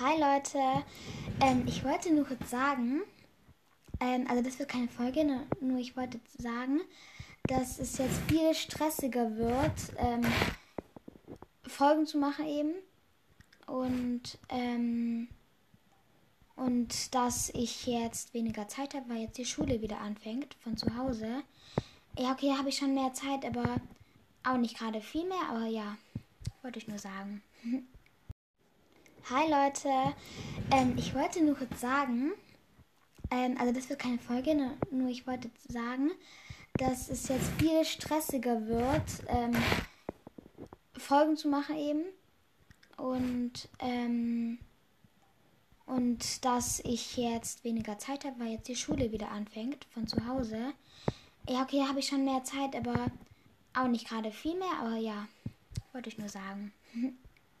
Hi Leute, ähm, ich wollte nur kurz sagen, ähm, also das wird keine Folge, nur, nur ich wollte sagen, dass es jetzt viel stressiger wird, ähm, Folgen zu machen eben und ähm, und dass ich jetzt weniger Zeit habe, weil jetzt die Schule wieder anfängt von zu Hause. Ja, okay, habe ich schon mehr Zeit, aber auch nicht gerade viel mehr, aber ja, wollte ich nur sagen. Hi Leute, ähm, ich wollte nur kurz sagen, ähm, also das wird keine Folge, nur, nur, ich wollte sagen, dass es jetzt viel stressiger wird, ähm, Folgen zu machen eben und ähm, und dass ich jetzt weniger Zeit habe, weil jetzt die Schule wieder anfängt von zu Hause. Ja, okay, habe ich schon mehr Zeit, aber auch nicht gerade viel mehr, aber ja, wollte ich nur sagen.